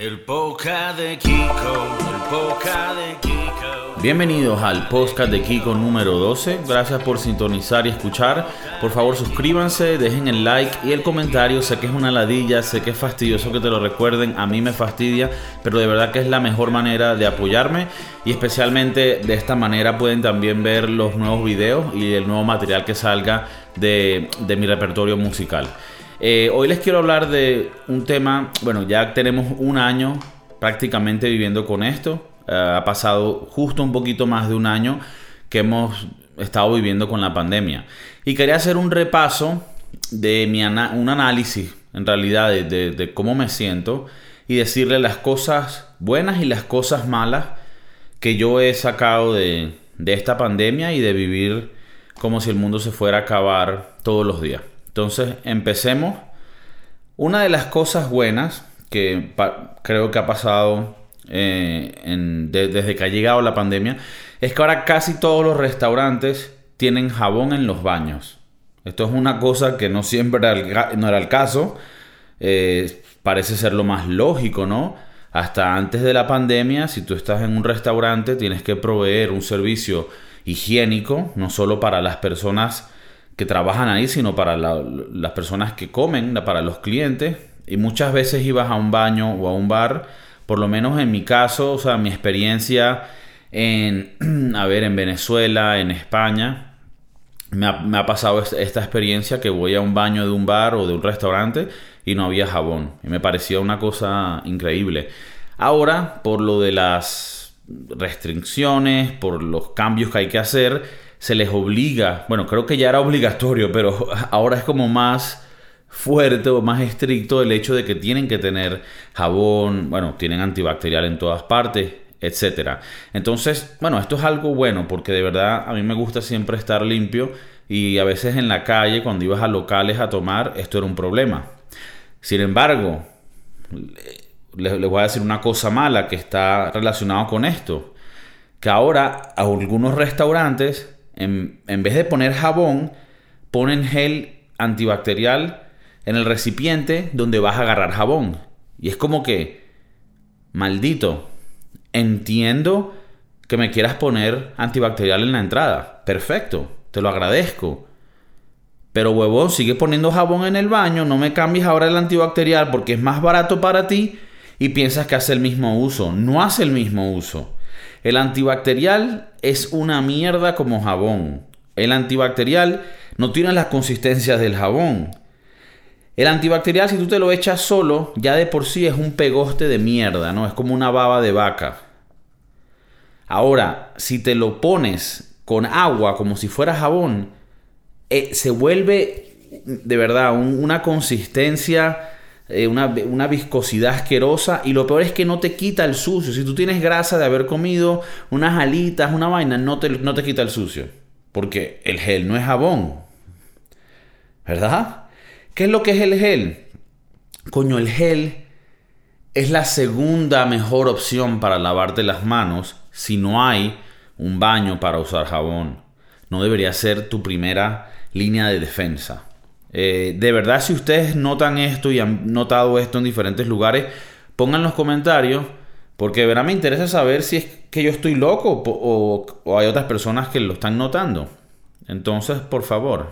El poca de Kiko, el poca de Kiko. Bienvenidos al podcast de Kiko número 12. Gracias por sintonizar y escuchar. Por favor, suscríbanse, dejen el like y el comentario. Sé que es una ladilla, sé que es fastidioso que te lo recuerden. A mí me fastidia, pero de verdad que es la mejor manera de apoyarme. Y especialmente de esta manera pueden también ver los nuevos videos y el nuevo material que salga de mi repertorio musical. Eh, hoy les quiero hablar de un tema, bueno, ya tenemos un año prácticamente viviendo con esto. Eh, ha pasado justo un poquito más de un año que hemos estado viviendo con la pandemia. Y quería hacer un repaso de un análisis, en realidad, de, cómo me siento y decirle las cosas buenas y las cosas malas que yo he sacado de, de esta pandemia y de vivir como si el mundo se fuera a acabar todos los días. Entonces, empecemos. Una de las cosas buenas que creo que ha pasado eh, desde que ha llegado la pandemia es que ahora casi todos los restaurantes tienen jabón en los baños. Esto es una cosa que no siempre era el, no era el caso. Eh, parece ser lo más lógico, ¿no? Hasta antes de la pandemia, si tú estás en un restaurante, tienes que proveer un servicio higiénico, no solo para las personas que trabajan ahí, sino para las personas que comen, para los clientes. Y muchas veces ibas a un baño o a un bar, por lo menos en mi caso, o sea, mi experiencia en, a ver, en Venezuela, en España, me ha, pasado esta experiencia que voy a un baño de un bar o de un restaurante y no había jabón. Y me parecía una cosa increíble. Ahora, por lo de las restricciones, por los cambios que hay que hacer, se les obliga, bueno, creo que ya era obligatorio, pero ahora es como más fuerte o más estricto el hecho de que tienen que tener jabón, bueno, tienen antibacterial en todas partes, etcétera. Entonces, bueno, esto es algo bueno porque de verdad a mí me gusta siempre estar limpio y a veces en la calle cuando ibas a locales a tomar esto era un problema. Sin embargo, les, voy a decir una cosa mala que está relacionado con esto, que ahora a algunos restaurantes en, vez de poner jabón, ponen gel antibacterial en el recipiente donde vas a agarrar jabón. Y es como que, maldito, entiendo que me quieras poner antibacterial en la entrada. Perfecto, te lo agradezco. Pero huevón, sigue poniendo jabón en el baño, no me cambies ahora el antibacterial porque es más barato para ti y piensas que hace el mismo uso. No hace el mismo uso. El antibacterial es una mierda como jabón. El antibacterial no tiene las consistencias del jabón. El antibacterial, si tú te lo echas solo, ya de por sí es un pegoste de mierda, ¿no? Es como una baba de vaca. Ahora, si te lo pones con agua como si fuera jabón, eh, se vuelve de verdad una consistencia eh, una, viscosidad asquerosa y lo peor es que no te quita el sucio. Si tú tienes grasa de haber comido unas alitas, una vaina, no te, no te quita el sucio. Porque el gel no es jabón. ¿Verdad? ¿Qué es lo que es el gel? Coño, el gel es la segunda mejor opción para lavarte las manos si no hay un baño para usar jabón. No debería ser tu primera línea de defensa. Eh, de verdad, si ustedes notan esto y han notado esto en diferentes lugares, pongan los comentarios. Porque de verdad me interesa saber si es que yo estoy loco o, hay otras personas que lo están notando. Entonces, por favor.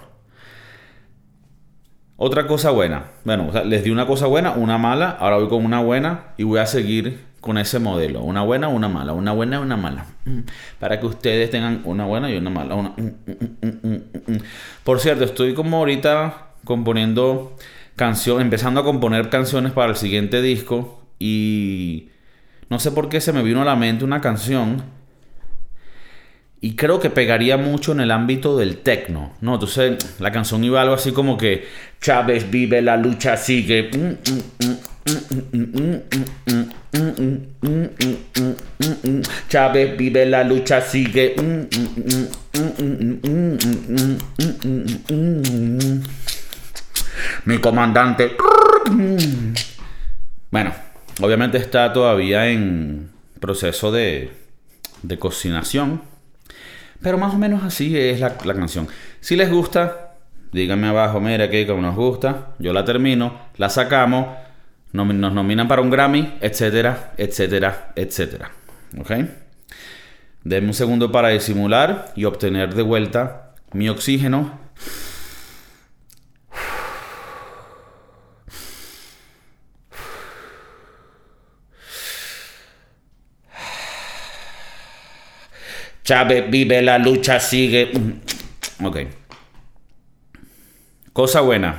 Otra cosa buena. Bueno, les di una cosa buena, una mala. Ahora voy con una buena y voy a seguir con ese modelo. Una buena, una mala. Una buena, una mala. Mm. Para que ustedes tengan una buena y una mala. Mm, mm, por cierto, estoy como ahorita componiendo canciones, empezando a componer canciones para el siguiente disco y no sé por qué se me vino a la mente una canción y creo que pegaría mucho en el ámbito del techno, ¿no? Entonces la canción iba algo así como que Chávez vive, la lucha sigue. Chávez vive, la lucha sigue. Mi comandante. Bueno, obviamente está todavía en proceso de, de cocinación. Pero más o menos así es la, canción. Si les gusta, díganme abajo, mira que como nos gusta. Yo la termino, la sacamos. Nos nominan para un Grammy, etcétera, etcétera, etcétera. ¿Ok? Denme un segundo para disimular y obtener de vuelta mi oxígeno. Chávez vive, la lucha sigue. Ok. Cosa buena.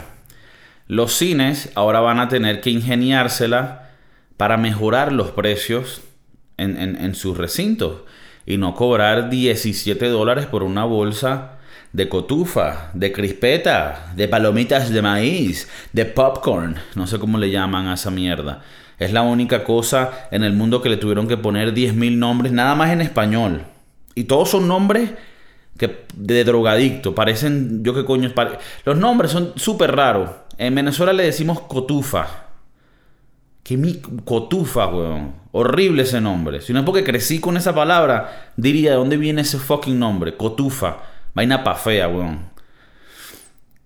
Los cines ahora van a tener que ingeniársela para mejorar los precios en, en sus recintos y no cobrar 17 dólares por una bolsa de cotufa, de crispeta, de palomitas de maíz, de popcorn. No sé cómo le llaman a esa mierda. Es la única cosa en el mundo que le tuvieron que poner 10.000 nombres, nada más en español. Y todos son nombres que, de drogadicto. Parecen, yo qué coño. Los nombres son súper raros. En Venezuela le decimos cotufa. ¿Qué mi cotufa, weón? Horrible ese nombre. Si no es porque crecí con esa palabra, diría, ¿de dónde viene ese fucking nombre? Cotufa. Vaina pa' fea, weón.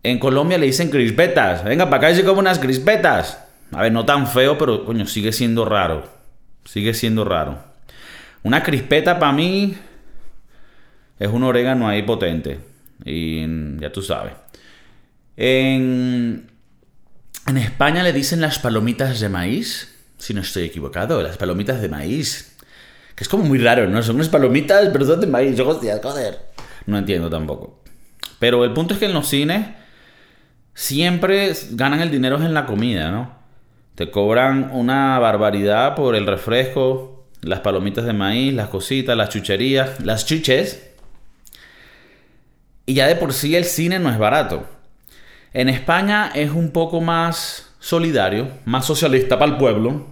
En Colombia le dicen crispetas. Venga, para acá y se unas crispetas. A ver, no tan feo, pero coño, sigue siendo raro. Sigue siendo raro. Una crispeta para mí es un orégano ahí potente. Y ya tú sabes. En, en España le dicen las palomitas de maíz. Si no estoy equivocado, las palomitas de maíz. Que es como muy raro, ¿no? Son unas palomitas, pero son de maíz. Yo, hostia, joder. No entiendo tampoco. Pero el punto es que en los cines siempre ganan el dinero en la comida, ¿no? Te cobran una barbaridad por el refresco, las palomitas de maíz, las cositas, las chucherías, las chuches. Y ya de por sí el cine no es barato. En España es un poco más solidario, más socialista para el pueblo.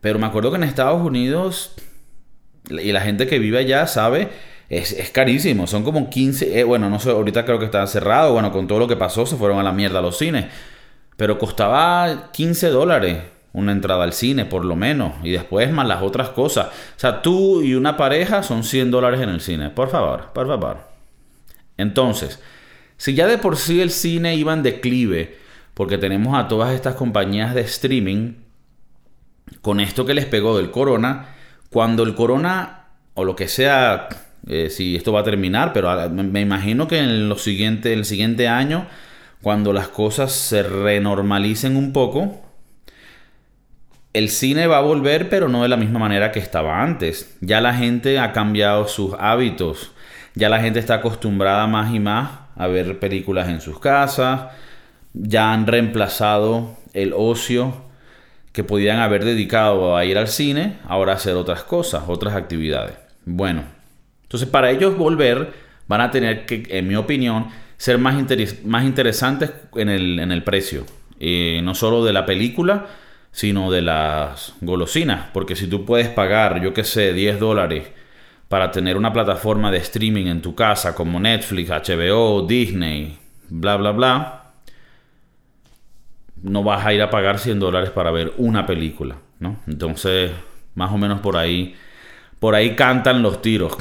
Pero me acuerdo que en Estados Unidos, y la gente que vive allá sabe, es, carísimo. Son como 15, eh, bueno, no sé, ahorita creo que está cerrado. Bueno, con todo lo que pasó se fueron a la mierda los cines. Pero costaba 15 dólares una entrada al cine, por lo menos. Y después más las otras cosas. O sea, tú y una pareja son 100 dólares en el cine. Por favor, por favor. Entonces, si ya de por sí el cine iba en declive, porque tenemos a todas estas compañías de streaming, con esto que les pegó del corona, cuando el corona, o lo que sea, eh, si esto va a terminar, pero me imagino que en lo siguiente, el siguiente año, cuando las cosas se renormalicen un poco, el cine va a volver, pero no de la misma manera que estaba antes. Ya la gente ha cambiado sus hábitos ya la gente está acostumbrada más y más a ver películas en sus casas. Ya han reemplazado el ocio que podían haber dedicado a ir al cine, ahora a hacer otras cosas, otras actividades. Bueno, entonces para ellos volver van a tener que, en mi opinión, ser más, interesantes en el, en el precio. Eh, no solo de la película, sino de las golosinas. Porque si tú puedes pagar, yo qué sé, 10 dólares para tener una plataforma de streaming en tu casa como Netflix, HBO, Disney, bla, bla, bla, no vas a ir a pagar 100 dólares para ver una película, ¿no? Entonces, más o menos por ahí, por ahí cantan los tiros.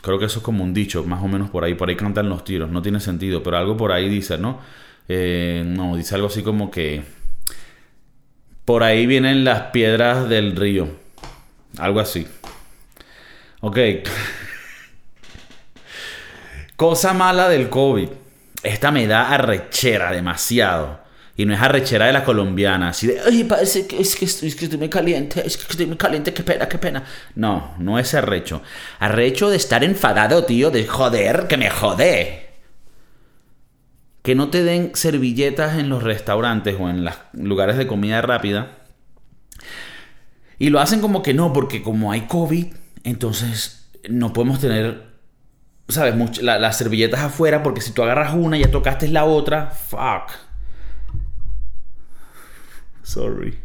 Creo que eso es como un dicho, más o menos por ahí, por ahí cantan los tiros. No tiene sentido, pero algo por ahí dice, ¿no? Eh, no, dice algo así como que por ahí vienen las piedras del río. Algo así. Ok. Cosa mala del COVID. Esta me da arrechera demasiado. Y no es arrechera de la colombiana, así de, ay, parece que es que, estoy, es que estoy muy caliente, es que estoy muy caliente, qué pena, qué pena. No, no es arrecho. Arrecho de estar enfadado, tío, de joder, que me jode. Que no te den servilletas en los restaurantes o en los lugares de comida rápida. Y lo hacen como que no, porque como hay COVID, entonces, no podemos tener, ¿sabes? las servilletas afuera, porque si tú agarras una y ya tocaste la otra, fuck. Sorry.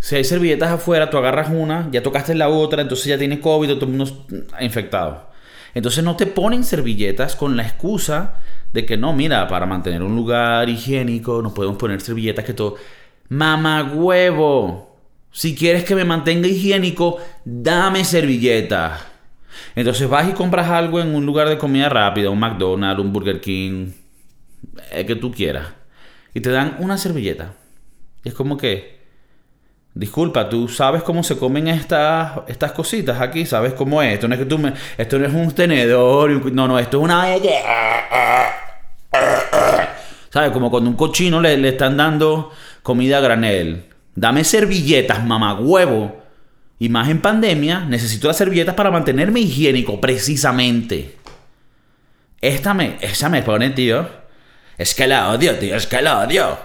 Si hay servilletas afuera, tú agarras una, ya tocaste la otra, entonces ya tienes COVID, todo el mundo infectado. Entonces no te ponen servilletas con la excusa de que no, mira, para mantener un lugar higiénico, no podemos poner servilletas que todo. Mamá huevo. Si quieres que me mantenga higiénico, dame servilleta. Entonces vas y compras algo en un lugar de comida rápida, un McDonald's, un Burger King, el que tú quieras. Y te dan una servilleta. Y es como que, disculpa, tú sabes cómo se comen estas, estas cositas aquí, sabes cómo es. Esto no es que tú esto no es un tenedor, no, no, esto es una... ¿Sabes? Como cuando un cochino le, le están dando comida a granel. Dame servilletas, mamá huevo. Y más en pandemia, necesito las servilletas para mantenerme higiénico, precisamente. Esta me, me pone, tío. Es que la odio, tío, es que la odio.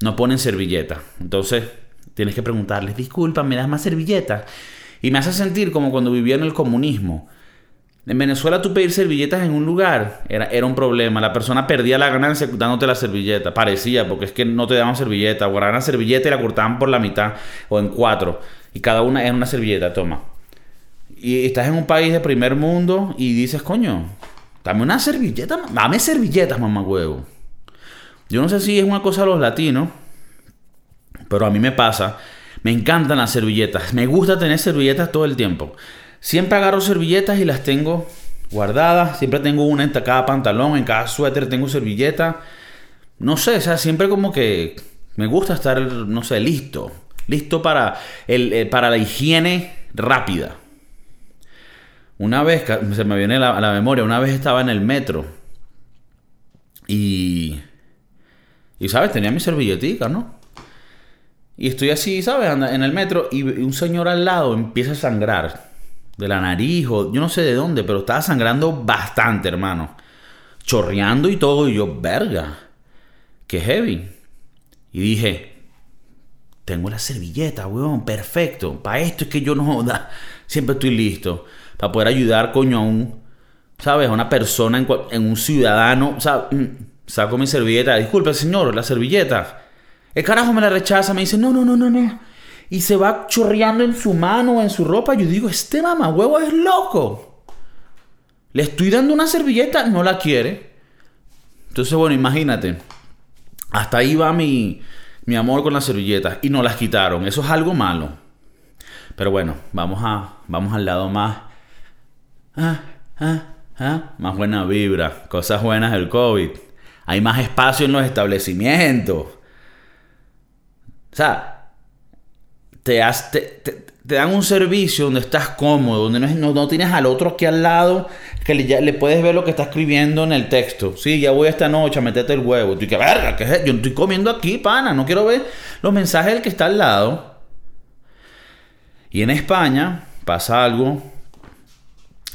No ponen servilleta. Entonces, tienes que preguntarles, disculpa, ¿me das más servilletas? Y me hace sentir como cuando vivía en el comunismo. En Venezuela tú pedir servilletas en un lugar era, era un problema. La persona perdía la ganancia dándote la servilleta. Parecía, porque es que no te daban servilleta. Guardaban la servilleta y la cortaban por la mitad o en cuatro. Y cada una era una servilleta, toma. Y estás en un país de primer mundo y dices, coño, dame una servilleta, dame servilletas, mamá huevo. Yo no sé si es una cosa de los latinos, pero a mí me pasa. Me encantan las servilletas. Me gusta tener servilletas todo el tiempo. Siempre agarro servilletas y las tengo guardadas. Siempre tengo una en cada pantalón, en cada suéter tengo servilleta. No sé, o sea, siempre como que me gusta estar, no sé, listo listo para, el, eh, para la higiene rápida. Una vez, se me viene a la, memoria, una vez estaba en el metro y, y, ¿sabes? Tenía mi servilletica, ¿no? Y estoy así, ¿sabes? En el metro y un señor al lado empieza a sangrar de la nariz o yo no sé de dónde, pero estaba sangrando bastante, hermano. Chorreando y todo. Y yo, verga, qué heavy. Y dije, tengo la servilleta, weón, perfecto. Para esto es que yo no da. Siempre estoy listo. Para poder ayudar, coño, a un, ¿sabes? A una persona, en, un ciudadano. sea, mm, Saco mi servilleta. Disculpe, señor, la servilleta. El carajo me la rechaza, me dice, no, no, no, no, no. Y se va chorreando en su mano, en su ropa. Yo digo, este mamá huevo es loco. Le estoy dando una servilleta, no la quiere. Entonces, bueno, imagínate. Hasta ahí va mi, mi amor con las servilletas y no las quitaron. Eso es algo malo. Pero bueno, vamos a vamos al lado más ah, ah, ah, más buena vibra, cosas buenas del COVID. Hay más espacio en los establecimientos. O sea, te, te, te dan un servicio donde estás cómodo, donde no, no, tienes al otro aquí al lado, que le, ya, le, puedes ver lo que está escribiendo en el texto. Sí, ya voy esta noche a meterte el huevo. Tú que verga, ¿qué es? Yo estoy comiendo aquí, pana, no quiero ver los mensajes del que está al lado. Y en España pasa algo,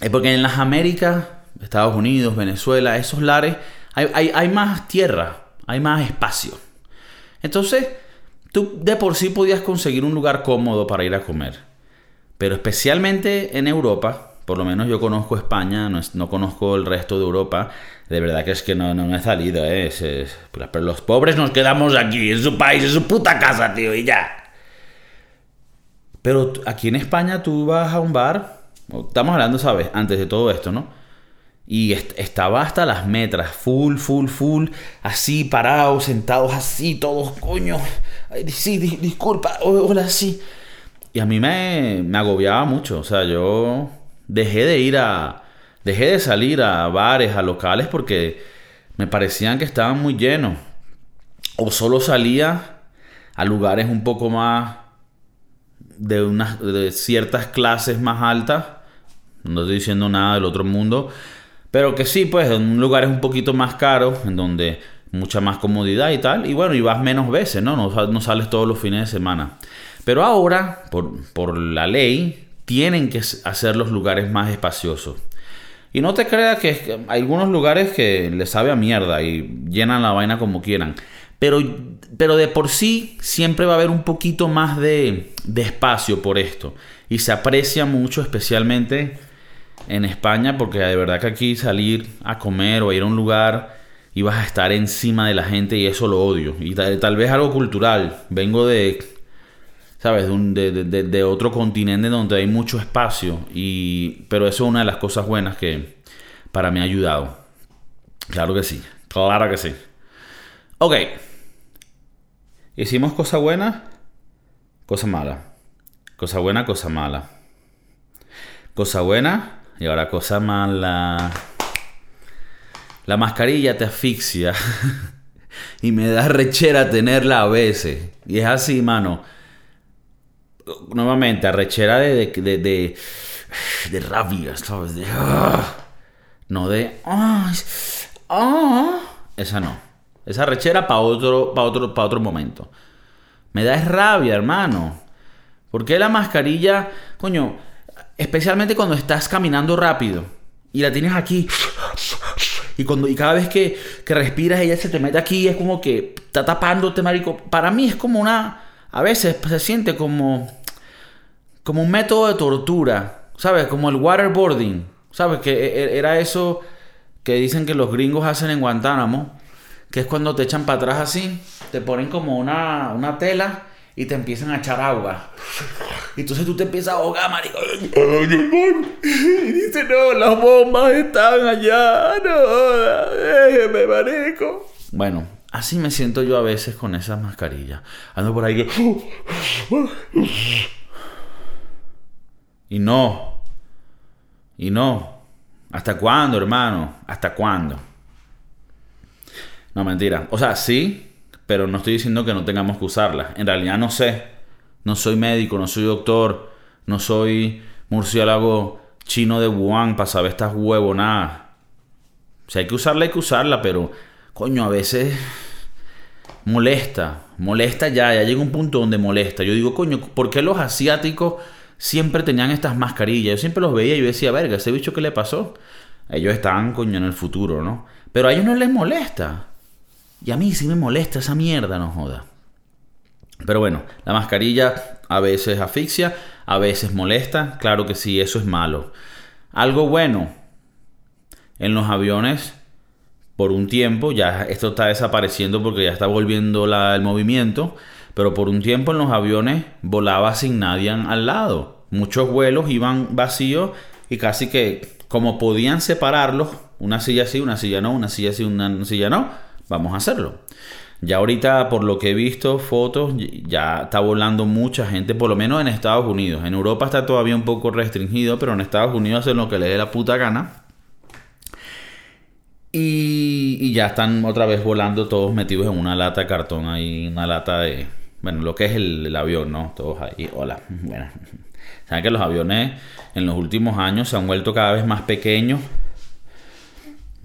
es porque en las Américas, Estados Unidos, Venezuela, esos lares, hay, hay, hay más tierra, hay más espacio. Entonces, Tú de por sí podías conseguir un lugar cómodo para ir a comer. Pero especialmente en Europa, por lo menos yo conozco España, no, conozco el resto de Europa. De verdad que es que no, no, he salido, ¿eh? pero los pobres nos quedamos aquí, en su país, en su puta casa, tío, y ya. Pero aquí en España tú vas a un bar, estamos hablando, ¿sabes? Antes de todo esto, ¿no? Y estaba hasta las metras, full, full, full, así parados, sentados así, todos, coño. Sí, disculpa, hola, sí. Y a mí me, me agobiaba mucho, o sea, yo dejé de ir a, dejé de salir a bares, a locales, porque me parecían que estaban muy llenos. O solo salía a lugares un poco más de, unas, de ciertas clases más altas. No estoy diciendo nada del otro mundo pero que sí, pues en lugares un poquito más caros, en donde mucha más comodidad y tal. Y bueno, y vas menos veces, ¿no? No, sales todos los fines de semana. Pero ahora, por, la ley, tienen que hacer los lugares más espaciosos. Y no te creas que, hay algunos lugares que les sabe a mierda y llenan la vaina como quieran. Pero, pero de por sí siempre va a haber un poquito más de, de espacio por esto. Y se aprecia mucho, especialmente en España, porque de verdad que aquí salir a comer o ir a un lugar y vas a estar encima de la gente y eso lo odio. Y tal, vez algo cultural. Vengo de, ¿sabes? De, de, de, otro continente donde hay mucho espacio. Y, pero eso es una de las cosas buenas que para mí ha ayudado. Claro que sí. Claro que sí. Ok. Hicimos cosa buena, cosa mala. Cosa buena, cosa mala. Cosa buena, y ahora cosa mala. La mascarilla te asfixia. y me da rechera tenerla a veces. Y es así, mano. Nuevamente, arrechera de, de, de, rabia, ¿sabes? De, ah. no de... "Ay, ah". Esa no. Esa arrechera para otro, para otro, para otro momento. Me da rabia, hermano. ¿Por qué la mascarilla, coño, especialmente cuando estás caminando rápido y la tienes aquí y cuando y cada vez que, que respiras ella se te mete aquí es como que está tapándote, marico. Para mí es como una a veces se siente como como un método de tortura, ¿sabes? Como el waterboarding, ¿sabes? Que e- e- era eso que dicen que los gringos hacen en Guantánamo, que es cuando te echan para atrás así, te ponen como una, una tela y te empiezan a echar agua. Y entonces tú te empiezas a ahogar, marico. Y dice, no, las bombas están allá, no, déjeme, marico. Bueno, así me siento yo a veces con esas mascarillas. Ando por ahí. Y no. Y no. ¿Hasta cuándo, hermano? ¿Hasta cuándo? No, mentira. O sea, sí, pero no estoy diciendo que no tengamos que usarlas. En realidad no sé. No soy médico, no soy doctor, no soy murciélago chino de Wuhan para saber estas huevonadas. Si hay que usarla, hay que usarla, pero coño, a veces molesta, molesta ya, ya llega un punto donde molesta. Yo digo, coño, ¿por qué los asiáticos siempre tenían estas mascarillas? Yo siempre los veía y yo decía, verga, ese bicho qué le pasó. Ellos estaban, coño, en el futuro, ¿no? Pero a ellos no les molesta. Y a mí sí me molesta esa mierda, no joda. Pero bueno, la mascarilla a veces asfixia, a veces molesta. Claro que sí, eso es malo. Algo bueno, en los aviones, por un tiempo, ya esto está desapareciendo porque ya está volviendo la- el movimiento, pero por un tiempo en los aviones volaba sin nadie al lado. Muchos vuelos iban vacíos y casi que como podían separarlos, una silla sí, una silla no, una silla sí, una silla no, vamos a hacerlo. Ya ahorita, por lo que he visto, fotos, ya está volando mucha gente, por lo menos en Estados Unidos. En Europa está todavía un poco restringido, pero en Estados Unidos hacen lo que les dé la puta gana. Y, y ya están otra vez volando todos metidos en una lata de cartón ahí, una lata de... Bueno, lo que es el, el avión, ¿no? Todos ahí, hola. Bueno, saben que los aviones en los últimos años se han vuelto cada vez más pequeños.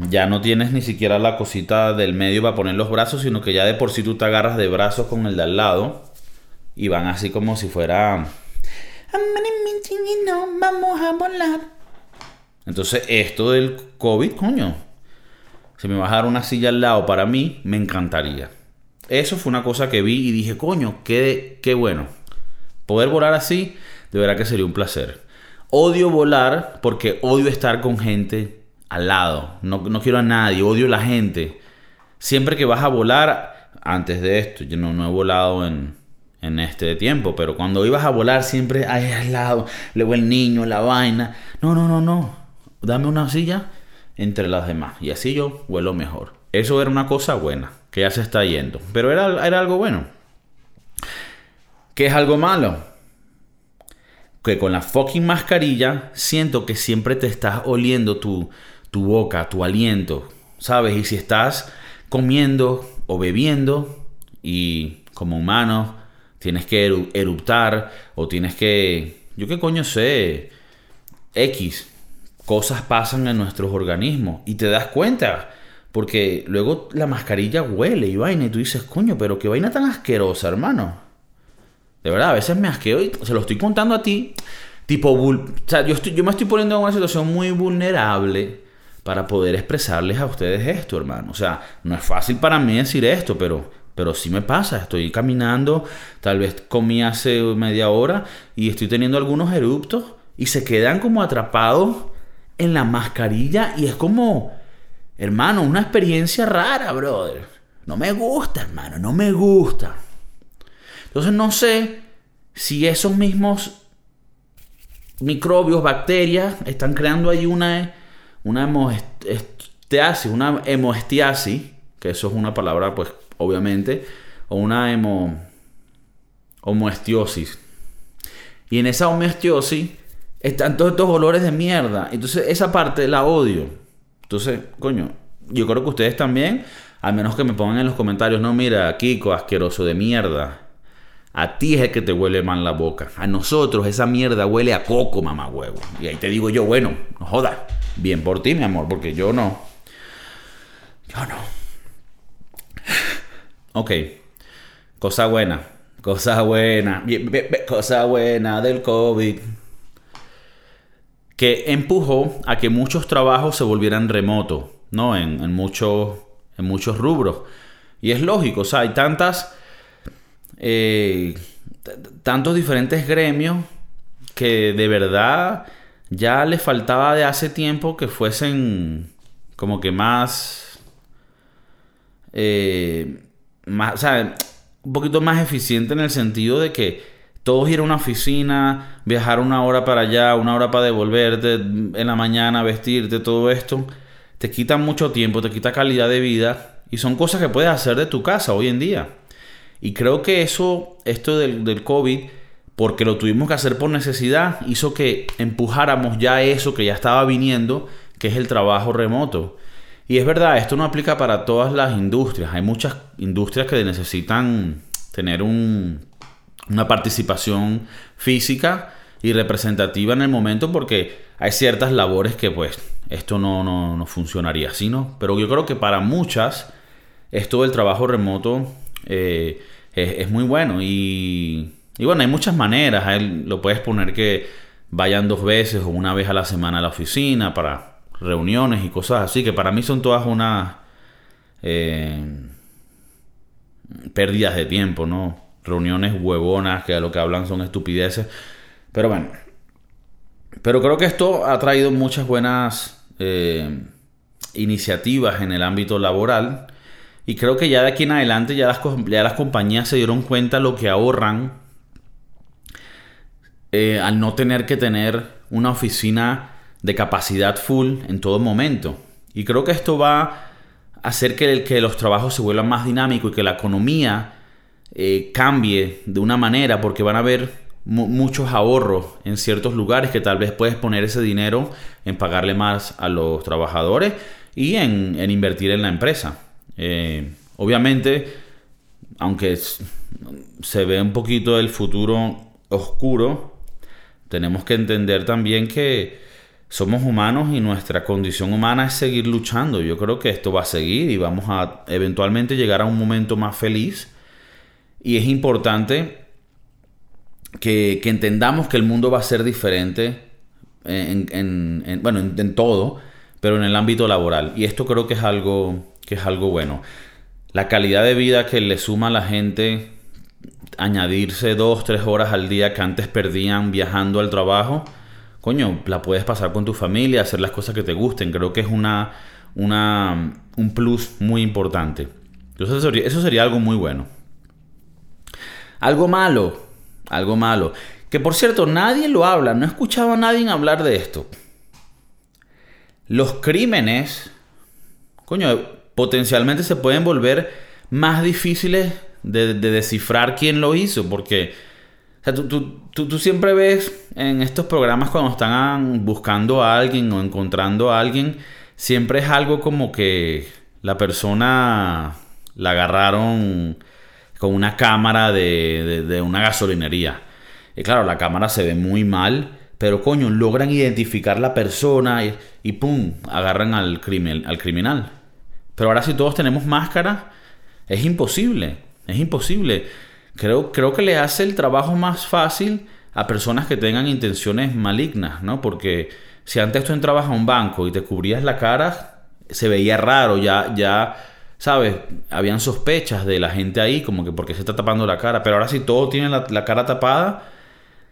Ya no tienes ni siquiera la cosita del medio para poner los brazos, sino que ya de por sí tú te agarras de brazos con el de al lado y van así como si fuera... A volar. Entonces, esto del COVID, coño, si me vas a dar una silla al lado para mí, me encantaría. Eso fue una cosa que vi y dije, coño, qué, qué bueno. Poder volar así, de verdad que sería un placer. Odio volar porque odio estar con gente al lado. No, no quiero a nadie, odio la gente. Siempre que vas a volar, antes de esto, yo no, no he volado en, en este tiempo, pero cuando ibas a volar siempre ahí al lado, luego el niño, la vaina. No, no, no, no. Dame una silla entre las demás. Y así yo vuelo mejor. Eso era una cosa buena, que ya se está yendo. Pero era, era algo bueno. ¿Qué es algo malo? Que con la fucking mascarilla siento que siempre te estás oliendo tu, tu boca, tu aliento. ¿Sabes? Y si estás comiendo o bebiendo y como humano tienes que eru- eruptar o tienes que, yo qué coño sé, X, cosas pasan en nuestros organismos y te das cuenta. Porque luego la mascarilla huele y vaina y tú dices, coño, pero qué vaina tan asquerosa, hermano. De verdad, a veces me asqueo y se lo estoy contando a ti. Tipo, o sea, yo, estoy- yo me estoy poniendo en una situación muy vulnerable para poder expresarles a ustedes esto, hermano. O sea, no es fácil para mí decir esto, pero, pero sí me pasa. Estoy caminando, tal vez comí hace media hora y estoy teniendo algunos eruptos y se quedan como atrapados en la mascarilla y es como, hermano, una experiencia rara, brother. No me gusta, hermano, no me gusta. Entonces no sé si esos mismos microbios, bacterias, están creando ahí una, una hemoestiasis, una hemoestiasis, que eso es una palabra, pues, obviamente, o una hemo, homoestiosis. Y en esa homeostiosis están todos estos olores de mierda. Entonces, esa parte la odio. Entonces, coño, yo creo que ustedes también, al menos que me pongan en los comentarios, no, mira, Kiko, asqueroso de mierda. A ti es el que te huele mal la boca. A nosotros esa mierda huele a coco, mamá huevo. Y ahí te digo yo, bueno, no joda. Bien por ti, mi amor, porque yo no. Yo no. Ok. Cosa buena. Cosa buena. Cosa buena del COVID. Que empujó a que muchos trabajos se volvieran remotos, ¿no? En, muchos, en muchos rubros. Y es lógico, o sea, hay tantas. Eh, tantos diferentes gremios que de verdad ya le faltaba de hace tiempo que fuesen como que más. Eh, más, o sea, un poquito más eficiente en el sentido de que todos ir a una oficina, viajar una hora para allá, una hora para devolverte en la mañana, vestirte, todo esto, te quita mucho tiempo, te quita calidad de vida y son cosas que puedes hacer de tu casa hoy en día. Y creo que eso, esto del, del COVID, porque lo tuvimos que hacer por necesidad, hizo que empujáramos ya eso que ya estaba viniendo, que es el trabajo remoto. Y es verdad, esto no aplica para todas las industrias. Hay muchas industrias que necesitan tener una participación física y representativa en el momento porque hay ciertas labores que pues esto no, no, funcionaría así, ¿no? Pero yo creo que para muchas esto del trabajo remoto eh, es, muy bueno y, y, bueno, hay muchas maneras. lo puedes poner que vayan dos veces o una vez a la semana a la oficina para reuniones y cosas así, que para mí son todas unas eh, pérdidas de tiempo, ¿no? Reuniones huevonas que a lo que hablan son estupideces. Pero bueno, pero creo que esto ha traído muchas buenas eh, iniciativas en el ámbito laboral. Y creo que ya de aquí en adelante ya las, ya las compañías se dieron cuenta lo que ahorran eh, al no tener que tener una oficina de capacidad full en todo momento. Y creo que esto va a hacer que, los trabajos se vuelvan más dinámicos y que la economía eh, cambie de una manera porque van a haber muchos ahorros en ciertos lugares que tal vez puedes poner ese dinero en pagarle más a los trabajadores y en, invertir en la empresa. Eh, obviamente, aunque se ve un poquito el futuro oscuro, tenemos que entender también que somos humanos y nuestra condición humana es seguir luchando. Yo creo que esto va a seguir y vamos a eventualmente llegar a un momento más feliz. Y es importante que, entendamos que el mundo va a ser diferente en, bueno, en, todo, pero en el ámbito laboral. Y esto creo que es algo, que es algo bueno. La calidad de vida que le suma a la gente añadirse dos, tres horas al día que antes perdían viajando al trabajo coño, la puedes pasar con tu familia, hacer las cosas que te gusten. Creo que es una, una un plus muy importante. Entonces eso sería, algo muy bueno. Algo malo, algo malo. Que por cierto, nadie lo habla, no he escuchado a nadie hablar de esto. Los crímenes, coño, potencialmente se pueden volver más difíciles de descifrar quién lo hizo, porque o sea, tú, siempre ves en estos programas cuando están buscando a alguien o encontrando a alguien, siempre es algo como que la persona la agarraron con una cámara de, una gasolinería. Y claro, la cámara se ve muy mal, pero coño, logran identificar la persona y, y pum, agarran al, crimen, al criminal. Pero ahora si todos tenemos máscara, es imposible, es imposible. Creo, creo que le hace el trabajo más fácil a personas que tengan intenciones malignas, ¿no? Porque si antes tú entrabas a un banco y te cubrías la cara, se veía raro, ya, ya, ¿sabes? Habían sospechas de la gente ahí, como que porque se está tapando la cara, pero ahora si todo tiene la, la cara tapada,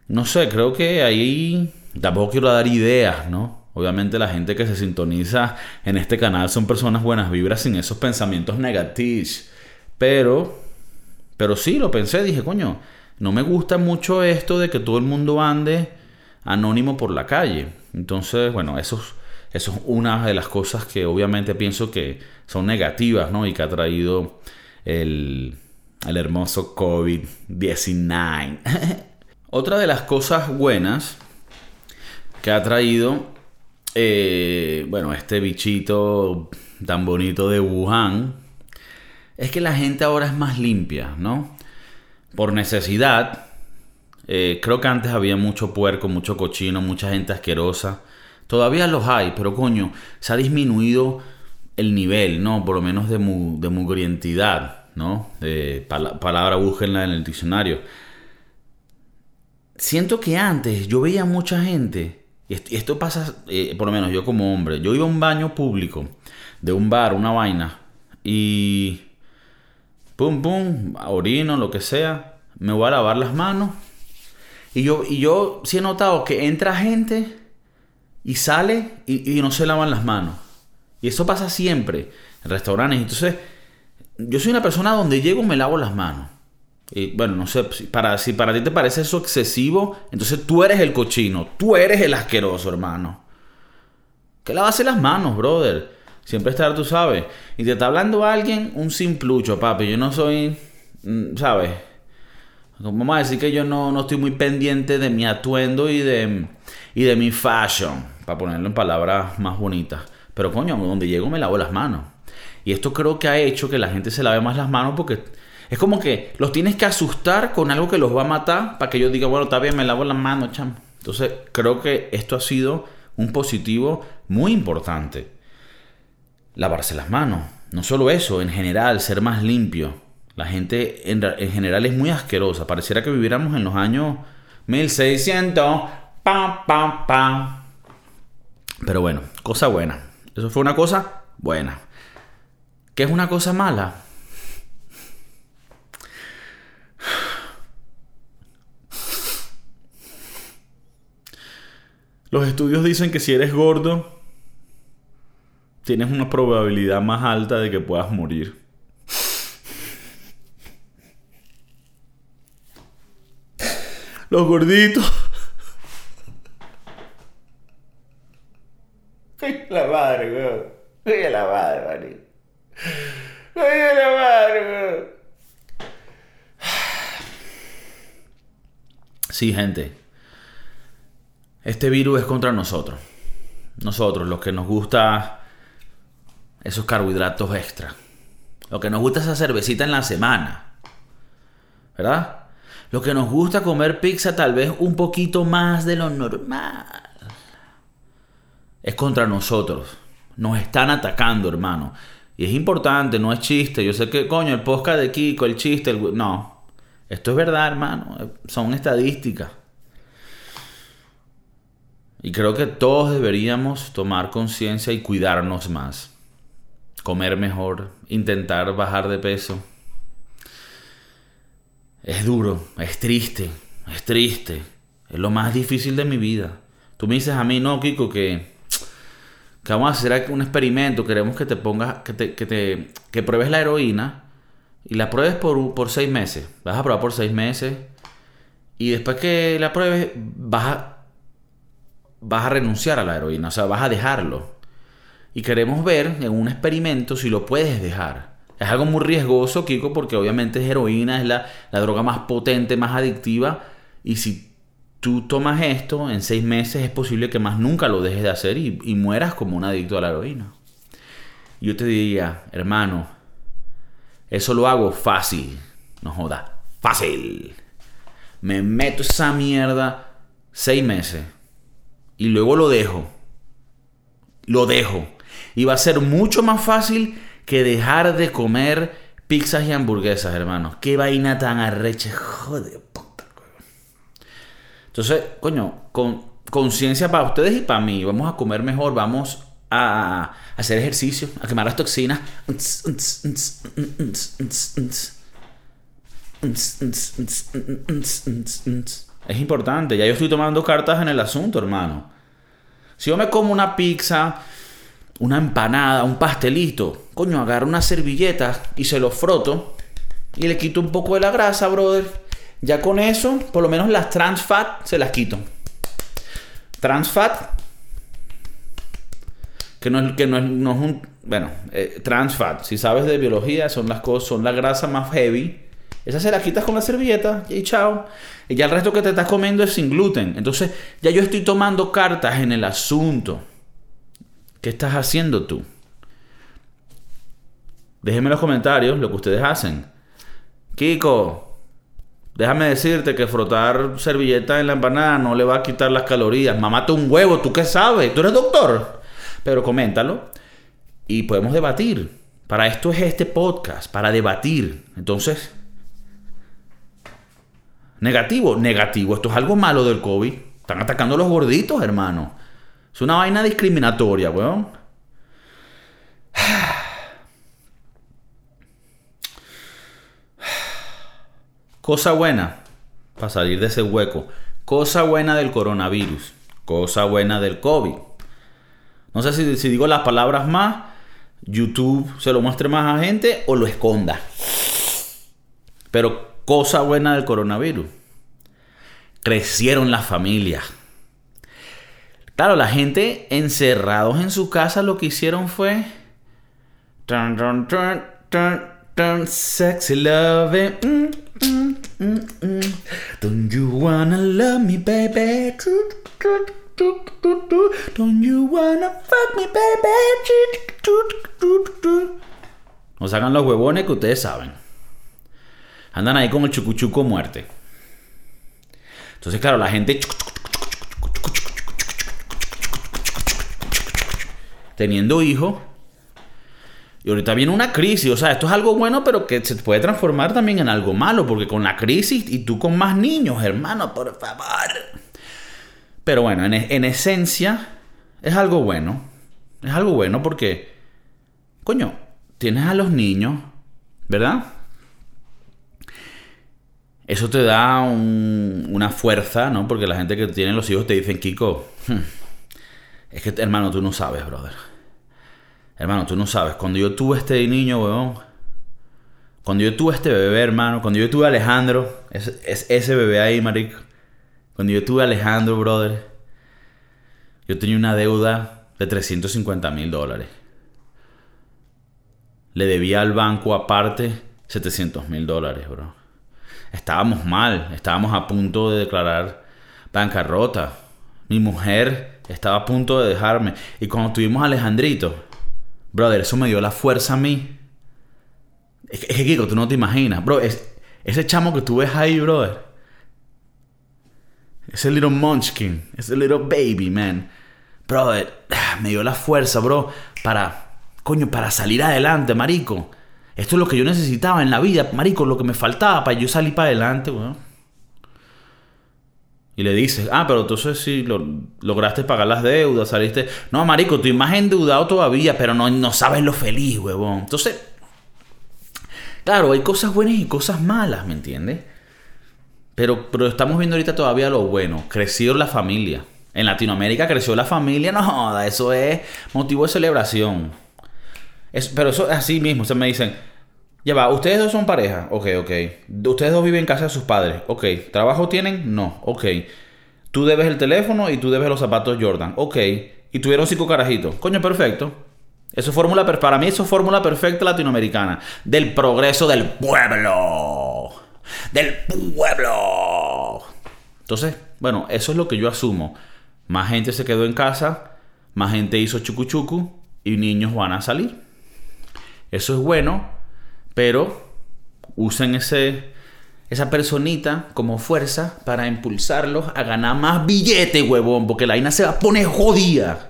no sé, creo que ahí tampoco quiero dar ideas, ¿no? Obviamente la gente que se sintoniza en este canal son personas buenas vibras sin esos pensamientos negativos, pero pero sí, lo pensé, dije, coño, no me gusta mucho esto de que todo el mundo ande anónimo por la calle. Entonces, bueno, eso, es una de las cosas que obviamente pienso que son negativas, ¿no? Y que ha traído el, el hermoso COVID-19. Otra de las cosas buenas que ha traído, eh, bueno, este bichito tan bonito de Wuhan, es que la gente ahora es más limpia, ¿no? por necesidad. Eh, creo que antes había mucho puerco, mucho cochino, mucha gente asquerosa. Todavía los hay, pero coño, se ha disminuido el nivel, ¿no? Por lo menos de, de mugrientidad, ¿no? Palabra búsquenla en el diccionario. Siento que antes yo veía mucha gente, y esto, pasa, eh, por lo menos yo como hombre, yo iba a un baño público, de un bar, una vaina, y pum, pum, orino, lo que sea, me voy a lavar las manos. Y yo, y yo sí he notado que entra gente y sale y, no se lavan las manos. Y eso pasa siempre en restaurantes. Entonces, yo soy una persona donde llego me lavo las manos. Y bueno, no sé, para, si para ti te parece eso excesivo, entonces tú eres el cochino, tú eres el asqueroso, hermano. Que lavase las manos, brother. Siempre estar, tú sabes. Y te está hablando alguien, un simplucho, papi. Yo no soy, mm, ¿sabes? Vamos a decir que yo no, no estoy muy pendiente de mi atuendo y de, y de mi fashion, para ponerlo en palabras más bonitas. Pero coño, donde llego me lavo las manos. Y esto creo que ha hecho que la gente se lave más las manos porque es como que los tienes que asustar con algo que los va a matar para que yo diga, bueno, está me lavo las manos, cham. Entonces creo que esto ha sido un positivo muy importante. Lavarse las manos. No solo eso, en general, ser más limpio. La gente en, general es muy asquerosa. Pareciera que viviéramos en los años 1600. Pam, pam, pam. Pero bueno, cosa buena. Eso fue una cosa buena. ¿Qué es una cosa mala? Los estudios dicen que si eres gordo, tienes una probabilidad más alta de que puedas morir. Los gorditos. la madre, weón. la madre, marico. la madre, Sí, gente. Este virus es contra nosotros. Nosotros, los que nos gusta esos carbohidratos extra. Lo que nos gusta esa cervecita en la semana. ¿Verdad? Lo que nos gusta comer pizza tal vez un poquito más de lo normal. Es contra nosotros. Nos están atacando, hermano. Y es importante, no es chiste. Yo sé que, coño, el podcast de Kiko, el chiste, el... No. Esto es verdad, hermano. Son estadísticas. Y creo que todos deberíamos tomar conciencia y cuidarnos más. Comer mejor, intentar bajar de peso. Es duro, es triste, es triste. Es lo más difícil de mi vida. Tú me dices a mí, no, Kiko, que, que vamos a hacer un experimento. Queremos que te pongas, que te, que te que pruebes la heroína y la pruebes por, por seis meses. Vas a probar por seis meses. Y después que la pruebes, vas a vas a renunciar a la heroína, o sea, vas a dejarlo. Y queremos ver en un experimento si lo puedes dejar. Es algo muy riesgoso, Kiko, porque obviamente es heroína, es la, droga más potente, más adictiva. Y si tú tomas esto en seis meses, es posible que más nunca lo dejes de hacer y, y mueras como un adicto a la heroína. Yo te diría, hermano, eso lo hago fácil. No joda, fácil. Me meto esa mierda seis meses y luego lo dejo. Lo dejo. Y va a ser mucho más fácil que dejar de comer pizzas y hamburguesas, hermanos. Qué vaina tan arrecha. Joder, puta. Entonces, coño, con conciencia para ustedes y para mí. Vamos a comer mejor, vamos a hacer ejercicio, a quemar las toxinas. Es importante, ya yo estoy tomando cartas en el asunto, hermano. Si yo me como una pizza, una empanada, un pastelito, coño, agarro una servilleta y se lo froto y le quito un poco de la grasa, brother. Ya con eso, por lo menos las trans fat se las quito. Trans fat, que no es, que no es, un. Bueno, eh, trans fat, si sabes de biología, son las cosas, son la grasa más heavy esa se la quitas con la servilleta y chao. Y ya el resto que te estás comiendo es sin gluten. Entonces, ya yo estoy tomando cartas en el asunto. ¿Qué estás haciendo tú? Déjenme en los comentarios lo que ustedes hacen. Kiko, Déjame decirte que frotar servilleta en la empanada no le va a quitar las calorías. Mamate un huevo, ¿tú qué sabes? ¿Tú eres doctor? Pero coméntalo y podemos debatir. Para esto es este podcast, para debatir. Entonces, negativo, negativo. Esto es algo malo del COVID. Están atacando a los gorditos, hermano. Es una vaina discriminatoria, weón. Cosa buena para salir de ese hueco. Cosa buena del coronavirus. Cosa buena del COVID. No sé si, si digo las palabras más, YouTube se lo muestre más a gente o lo esconda. Pero cosa buena del coronavirus. Crecieron las familias. Claro, la gente encerrados en su casa lo que hicieron fue... Turn, turn, turn, turn, turn, sexy love. Mm, mm, mm, mm. Don't you wanna love me, baby? Don't you wanna fuck me, baby? No sacan los huevones que ustedes saben. Andan ahí con el chucuchuco muerte. Entonces, claro, la gente teniendo hijos. Y ahorita viene una crisis, o sea, esto es algo bueno, pero que se puede transformar también en algo malo, porque con la crisis y tú con más niños, hermano, por favor. Pero bueno, en, en esencia es algo bueno. Es algo bueno porque, coño, tienes a los niños, ¿verdad? Eso te da un- una fuerza, ¿no? Porque la gente que tiene los hijos te dicen, Kiko, hmm, es que, hermano, tú no sabes, brother. Hermano, tú no sabes. Cuando yo tuve este niño, weón. Cuando yo tuve este bebé, hermano. Cuando yo tuve a Alejandro. Es, es ese bebé ahí, marico. Cuando yo tuve a Alejandro, brother. Yo tenía una deuda de 350 mil dólares. Le debía al banco aparte 700 mil dólares, bro. Estábamos mal. Estábamos a punto de declarar bancarrota. Mi mujer estaba a punto de dejarme. Y cuando tuvimos a Alejandrito, brother, eso me dio la fuerza a mí. Es que, Kiko, tú no te imaginas. Bro, es- ese chamo que tú ves ahí, brother. Ese little munchkin. Ese little baby, man. Brother, me dio la fuerza, bro, para... Coño, para salir adelante, marico. Esto es lo que yo necesitaba en la vida, marico, lo que me faltaba para yo salir para adelante, weón. Y le dices, ah, pero entonces sí lo, lograste pagar las deudas, saliste. No, marico, estoy más endeudado todavía, pero no, no sabes lo feliz, huevón. Entonces, claro, hay cosas buenas y cosas malas, ¿me entiendes? Pero, pero estamos viendo ahorita todavía lo bueno. Creció la familia. En Latinoamérica creció la familia, no eso es motivo de celebración. Es- pero eso es así mismo, ustedes me dicen, ya va, ustedes dos son pareja, ok, ok. Ustedes dos viven en casa de sus padres, ok. ¿Trabajo tienen? No, ok. Tú debes el teléfono y tú debes los zapatos Jordan, ok. Y tuvieron cinco carajitos, coño, perfecto. Eso es fórmula, para mí eso es fórmula perfecta latinoamericana. Del progreso del pueblo. Del pueblo. Entonces, bueno, eso es lo que yo asumo. Más gente se quedó en casa, más gente hizo chucu chucu y niños van a salir. Eso es bueno, pero usen ese, esa personita como fuerza para impulsarlos a ganar más billetes, huevón, porque la vaina se va a poner jodida.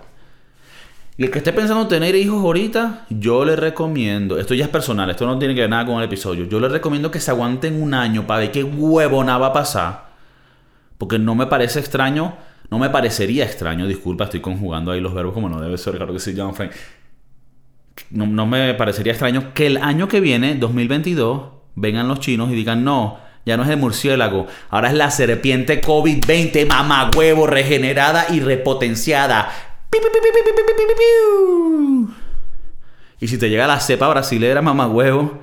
Y el que esté pensando en tener hijos ahorita, yo le recomiendo, esto ya es personal, esto no tiene que ver nada con el episodio, yo le recomiendo que se aguanten un año para ver qué huevona va a pasar. Porque no me parece extraño, no me parecería extraño, disculpa, estoy conjugando ahí los verbos como no debe ser, claro que sí, John Frank no, me parecería extraño que el año que viene, 2022, vengan los chinos y digan, no, ya no es el murciélago, ahora es la serpiente COVID-20, mamá huevo, regenerada y repotenciada. Y si te llega la cepa brasilera, mamá huevo,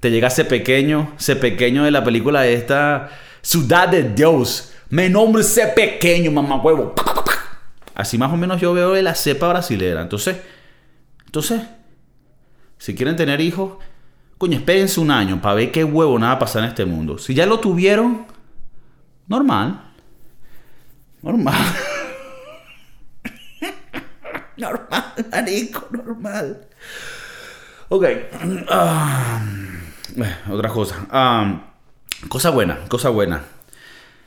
te llega ese pequeño, ese pequeño de la película de esta Ciudad de Dios. Me nombre ese pequeño, mamá huevo. Así más o menos yo veo la cepa brasilera. Entonces, entonces, si quieren tener hijos, coño, espérense un año para ver qué huevo nada pasa en este mundo. Si ya lo tuvieron, normal. Normal. normal, marico, normal. Ok. Ah, eh, otra cosa. Ah, Cosa buena, cosa buena.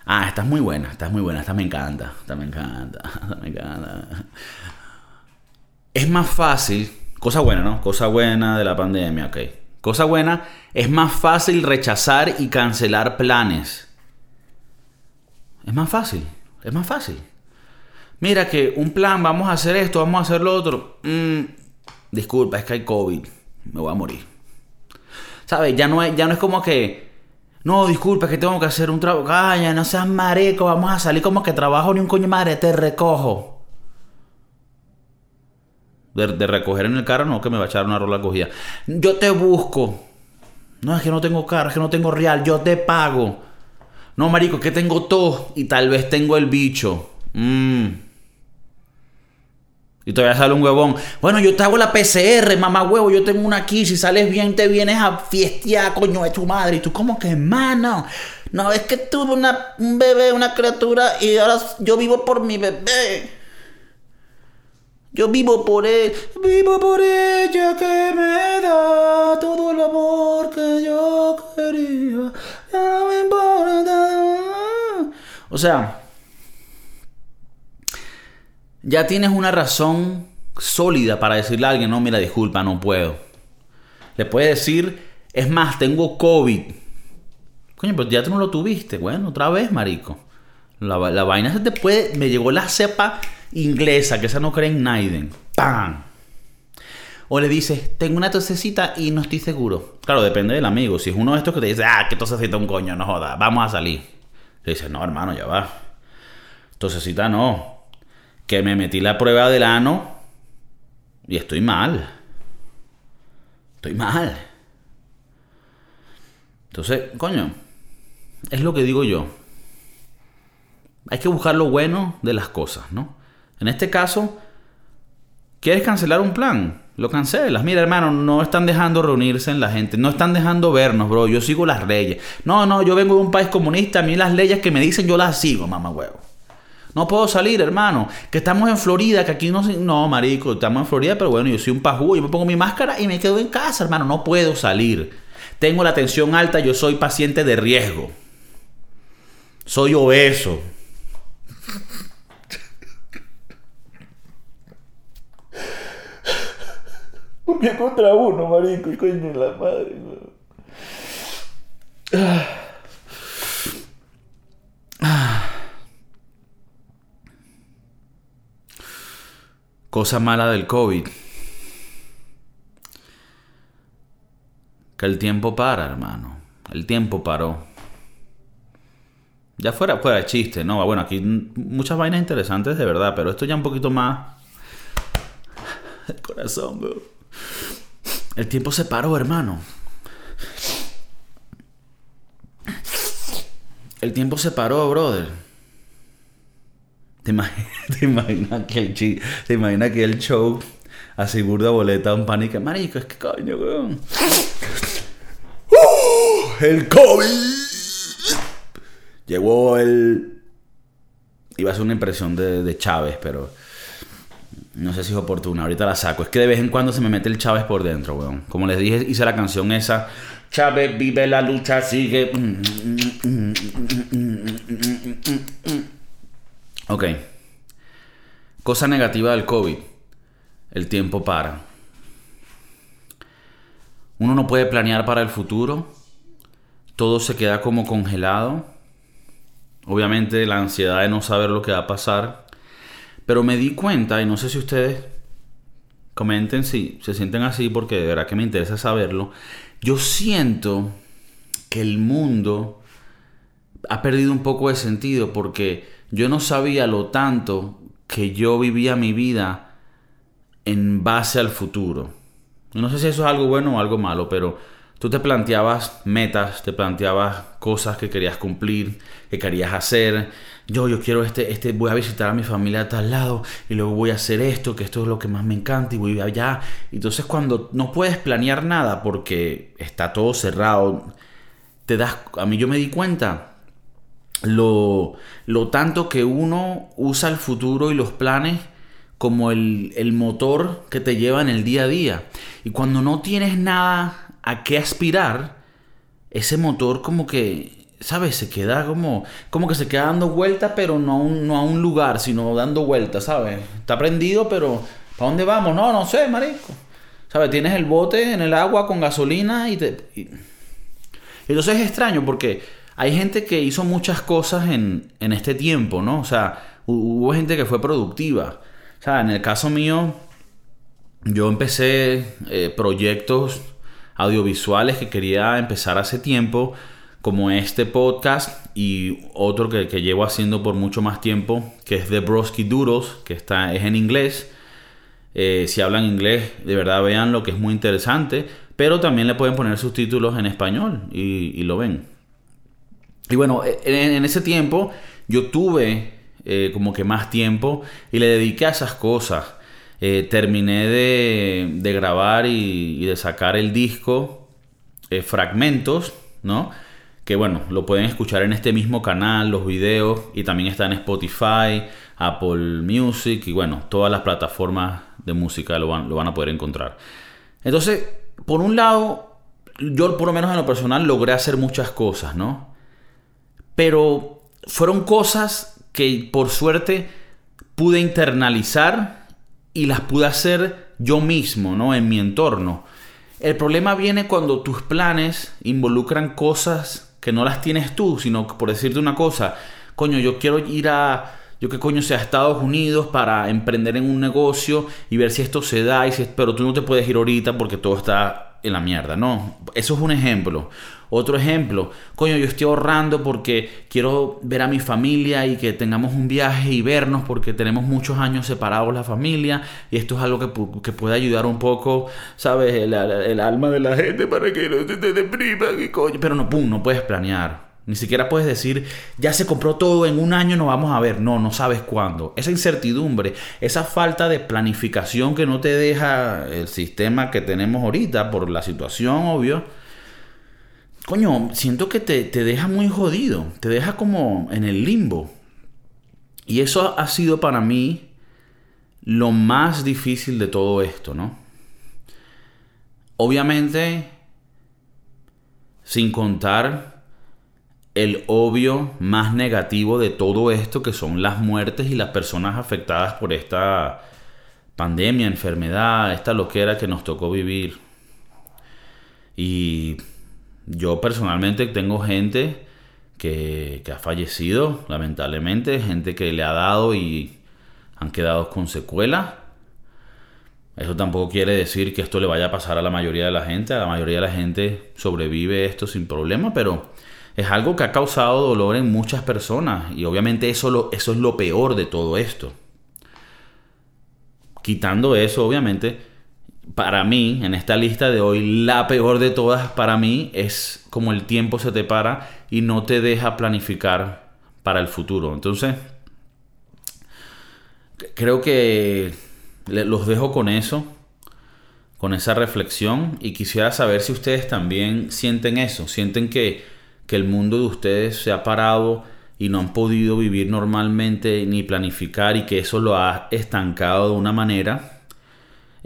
Ah, esta es muy buena, esta es muy buena, esta me encanta, esta me encanta, esta me encanta. Es más fácil, cosa buena, ¿no? Cosa buena de la pandemia, ok. Cosa buena, es más fácil rechazar y cancelar planes. Es más fácil, es más fácil. Mira que un plan, vamos a hacer esto, vamos a hacer lo otro. Mm, disculpa, es que hay COVID, me voy a morir. ¿Sabes? Ya no es, ya no es como que, no, disculpa, es que tengo que hacer un trabajo. Calla, no seas mareco, vamos a salir como que trabajo ni un coño madre, te recojo. De, recoger en el carro, no, que me va a echar una rola cogida. Yo te busco. No, es que no tengo carro, es que no tengo real, yo te pago. No, marico, que tengo todo y tal vez tengo el bicho. Mmm. Y todavía sale un huevón. Bueno, yo te hago la PCR, mamá huevo, yo tengo una aquí. Si sales bien, te vienes a fiestear, coño, de tu madre. Y tú, como que, mano? No, es que tuve una, un bebé, una criatura, y ahora yo vivo por mi bebé. Yo vivo por él. Vivo por ella que me da todo el amor que yo quería. Ya no me importa. O sea, ya tienes una razón sólida para decirle a alguien, no, mira, disculpa, no puedo. Le puedes decir, es más, tengo COVID. Coño, pero ya tú no lo tuviste. Bueno, otra vez, marico. La, la vaina se te puede... Me llegó la cepa inglesa, que esa no cree en Naiden. ¡Pam! O le dices, tengo una tosecita y no estoy seguro. Claro, depende del amigo. Si es uno de estos que te dice, ah, qué tosecita un coño, no joda, vamos a salir. Le dices, no, hermano, ya va. Tosecita no que me metí la prueba del ano y estoy mal. Estoy mal. Entonces, coño, es lo que digo yo. Hay que buscar lo bueno de las cosas, ¿no? En este caso, ¿quieres cancelar un plan? Lo cancelas. Mira, hermano, no están dejando reunirse en la gente. No están dejando vernos, bro. Yo sigo las leyes. No, no, yo vengo de un país comunista. A mí las leyes que me dicen yo las sigo, mamá huevo. No puedo salir, hermano. Que estamos en Florida, que aquí no... No, marico, estamos en Florida, pero bueno, yo soy un pajú. Yo me pongo mi máscara y me quedo en casa, hermano. No puedo salir. Tengo la tensión alta, yo soy paciente de riesgo. Soy obeso. Porque contra uno, marico, y coño la madre. Cosa mala del COVID. Que el tiempo para, hermano. El tiempo paró. Ya fuera, fuera chiste, ¿no? Bueno, aquí muchas vainas interesantes de verdad, pero esto ya un poquito más... El corazón, bro. El tiempo se paró, hermano. El tiempo se paró, brother. ¿Te imaginas, que el te imaginas que show así burda boleta un pánico? Marico, es que coño, weón. ¡Uh! el COVID. Llegó el. Iba a ser una impresión de Chávez, pero. No sé si es oportuna, ahorita la saco. Es que de vez en cuando se me mete el Chávez por dentro, weón. Como les dije, hice la canción esa. Chávez vive la lucha, sigue. Ok. Cosa negativa del COVID. El tiempo para. Uno no puede planear para el futuro. Todo se queda como congelado. Obviamente la ansiedad de no saber lo que va a pasar. Pero me di cuenta, y no sé si ustedes comenten si se sienten así, porque de verdad que me interesa saberlo. Yo siento que el mundo ha perdido un poco de sentido porque yo no sabía lo tanto que yo vivía mi vida en base al futuro. No sé si eso es algo bueno o algo malo, pero tú te planteabas metas, te planteabas cosas que querías cumplir, que querías hacer. Yo, yo quiero este, este, voy a visitar a mi familia a tal lado y luego voy a hacer esto, que esto es lo que más me encanta y voy allá. Entonces cuando no puedes planear nada porque está todo cerrado, te das, a mí yo me di cuenta lo, lo tanto que uno usa el futuro y los planes como el, el, motor que te lleva en el día a día. Y cuando no tienes nada a qué aspirar, ese motor como que ¿sabes? Se queda como, como que se queda dando vueltas, pero no a, un, no a un lugar, sino dando vueltas, ¿sabes? Está prendido, pero ¿para dónde vamos? No, no sé, marico. ¿Sabes? Tienes el bote en el agua con gasolina y te... Entonces es extraño porque hay gente que hizo muchas cosas en, en este tiempo, ¿no? O sea, hubo gente que fue productiva. O sea, en el caso mío, yo empecé eh, proyectos audiovisuales que quería empezar hace tiempo, como este podcast y otro que, llevo haciendo por mucho más tiempo, que es The Broski Doodles, que está, es en inglés. Eh, si hablan inglés, de verdad vean lo que es muy interesante, pero también le pueden poner subtítulos en español y, lo ven. Y bueno, en, ese tiempo yo tuve eh, como que más tiempo y le dediqué a esas cosas. Eh, terminé de, grabar y, de sacar el disco eh, Fragmentos, ¿no? Que bueno, lo pueden escuchar en este mismo canal, los videos, y también está en Spotify, Apple Music y bueno, todas las plataformas de música lo van, lo van a poder encontrar. Entonces, por un lado, yo por lo menos en lo personal logré hacer muchas cosas, ¿no? Pero fueron cosas que por suerte pude internalizar y las pude hacer yo mismo, ¿no? En mi entorno. El problema viene cuando tus planes involucran cosas que no las tienes tú, sino por decirte una cosa, coño, yo quiero ir a, yo qué coño sea, a Estados Unidos para emprender en un negocio y ver si esto se da, y si, pero tú no te puedes ir ahorita porque todo está en la mierda, ¿no? Eso es un ejemplo. Otro ejemplo, coño, yo estoy ahorrando porque quiero ver a mi familia y que tengamos un viaje y vernos porque tenemos muchos años separados la familia y esto es algo que, puede ayudar un poco, ¿sabes? El, alma de la gente para que no se te depriman y coño. Pero no, pum, no puedes planear. Ni siquiera puedes decir, ya se compró todo, en un año no vamos a ver. No, no sabes cuándo. Esa incertidumbre, esa falta de planificación que no te deja el sistema que tenemos ahorita por la situación, obvio coño, siento que te, deja muy jodido, te deja como en el limbo. Y eso ha sido para mí lo más difícil de todo esto, ¿no? Obviamente, sin contar el obvio más negativo de todo esto, que son las muertes y las personas afectadas por esta pandemia, enfermedad, esta loquera que nos tocó vivir. Y yo personalmente tengo gente que, ha fallecido, lamentablemente, gente que le ha dado y han quedado con secuelas. Eso tampoco quiere decir que esto le vaya a pasar a la mayoría de la gente. A la mayoría de la gente sobrevive esto sin problema, pero es algo que ha causado dolor en muchas personas. Y obviamente eso, eso es lo peor de todo esto. Quitando eso, obviamente, para mí, en esta lista de hoy, la peor de todas para mí es como el tiempo se te para y no te deja planificar para el futuro. Entonces, creo que los dejo con eso, con esa reflexión y quisiera saber si ustedes también sienten eso, sienten que, que el mundo de ustedes se ha parado y no han podido vivir normalmente ni planificar y que eso lo ha estancado de una manera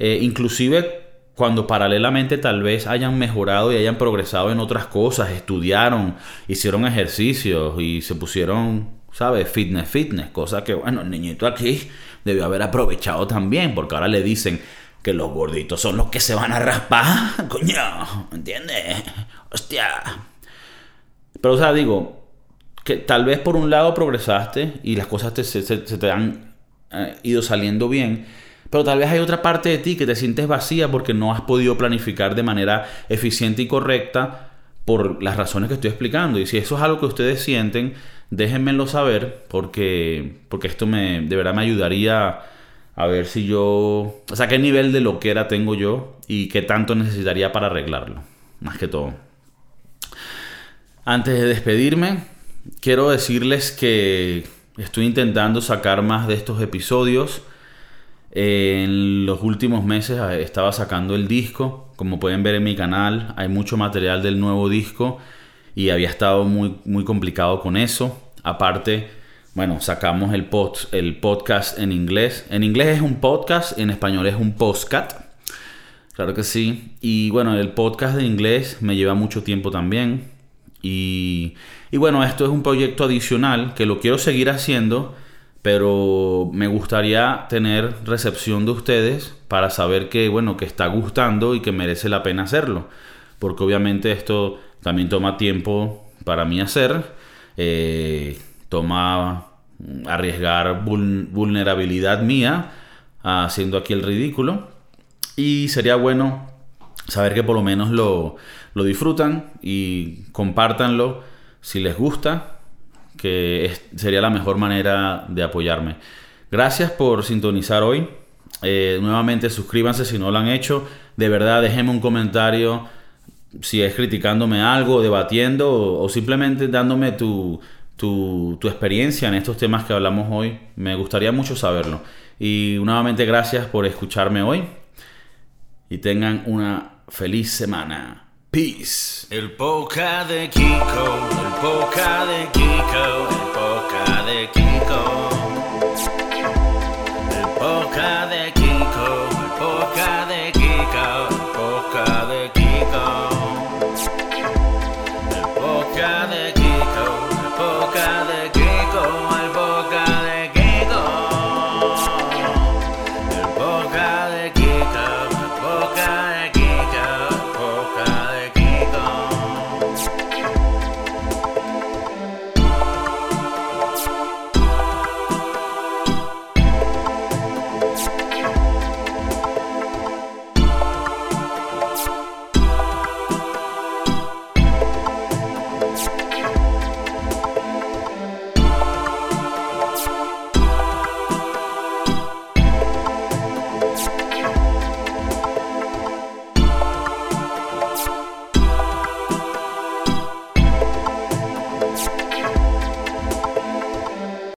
eh, inclusive cuando paralelamente tal vez hayan mejorado y hayan progresado en otras cosas, estudiaron, hicieron ejercicios y se pusieron, ¿sabes? Fitness, fitness, cosa que, bueno, el niñito aquí debió haber aprovechado también, porque ahora le dicen que los gorditos son los que se van a raspar, coño, ¿entiendes? Hostia. Pero, o sea, digo, que tal vez por un lado progresaste y las cosas se, te han eh, ido saliendo bien, pero tal vez hay otra parte de ti que te sientes vacía porque no has podido planificar de manera eficiente y correcta por las razones que estoy explicando. Y si eso es algo que ustedes sienten, déjenmelo saber porque, porque esto me, de verdad me ayudaría a ver si yo, o sea, qué nivel de loquera tengo yo y qué tanto necesitaría para arreglarlo, más que todo. Antes de despedirme, quiero decirles que estoy intentando sacar más de estos episodios. En los últimos meses ah, estaba sacando el disco, como pueden ver en mi canal, hay mucho material del nuevo disco y había estado muy, muy complicado con eso. Aparte, bueno, sacamos el, el podcast en inglés. En inglés es un podcast, en español es un postcat. Claro que sí. Y bueno, el podcast de inglés me lleva mucho tiempo también. Y, y bueno, esto es un proyecto adicional que lo quiero seguir haciendo, pero me gustaría tener recepción de ustedes para saber que, bueno, que está gustando y que merece la pena hacerlo. Porque obviamente esto también toma tiempo para mí hacer, eh, toma arriesgar vulnerabilidad mía haciendo aquí el ridículo. Y sería bueno saber que por lo menos lo, lo disfrutan y compártanlo si les gusta, que sería la mejor manera de apoyarme. Gracias por sintonizar hoy. Eh, nuevamente suscríbanse si no lo han hecho. De verdad, déjenme un comentario si es criticándome algo, debatiendo o, simplemente dándome tu, tu, tu, experiencia en estos temas que hablamos hoy. Me gustaría mucho saberlo. Y nuevamente gracias por escucharme hoy y tengan una feliz semana. Peace. El poca de Kiko, el poca de Kiko, el poca de Kiko.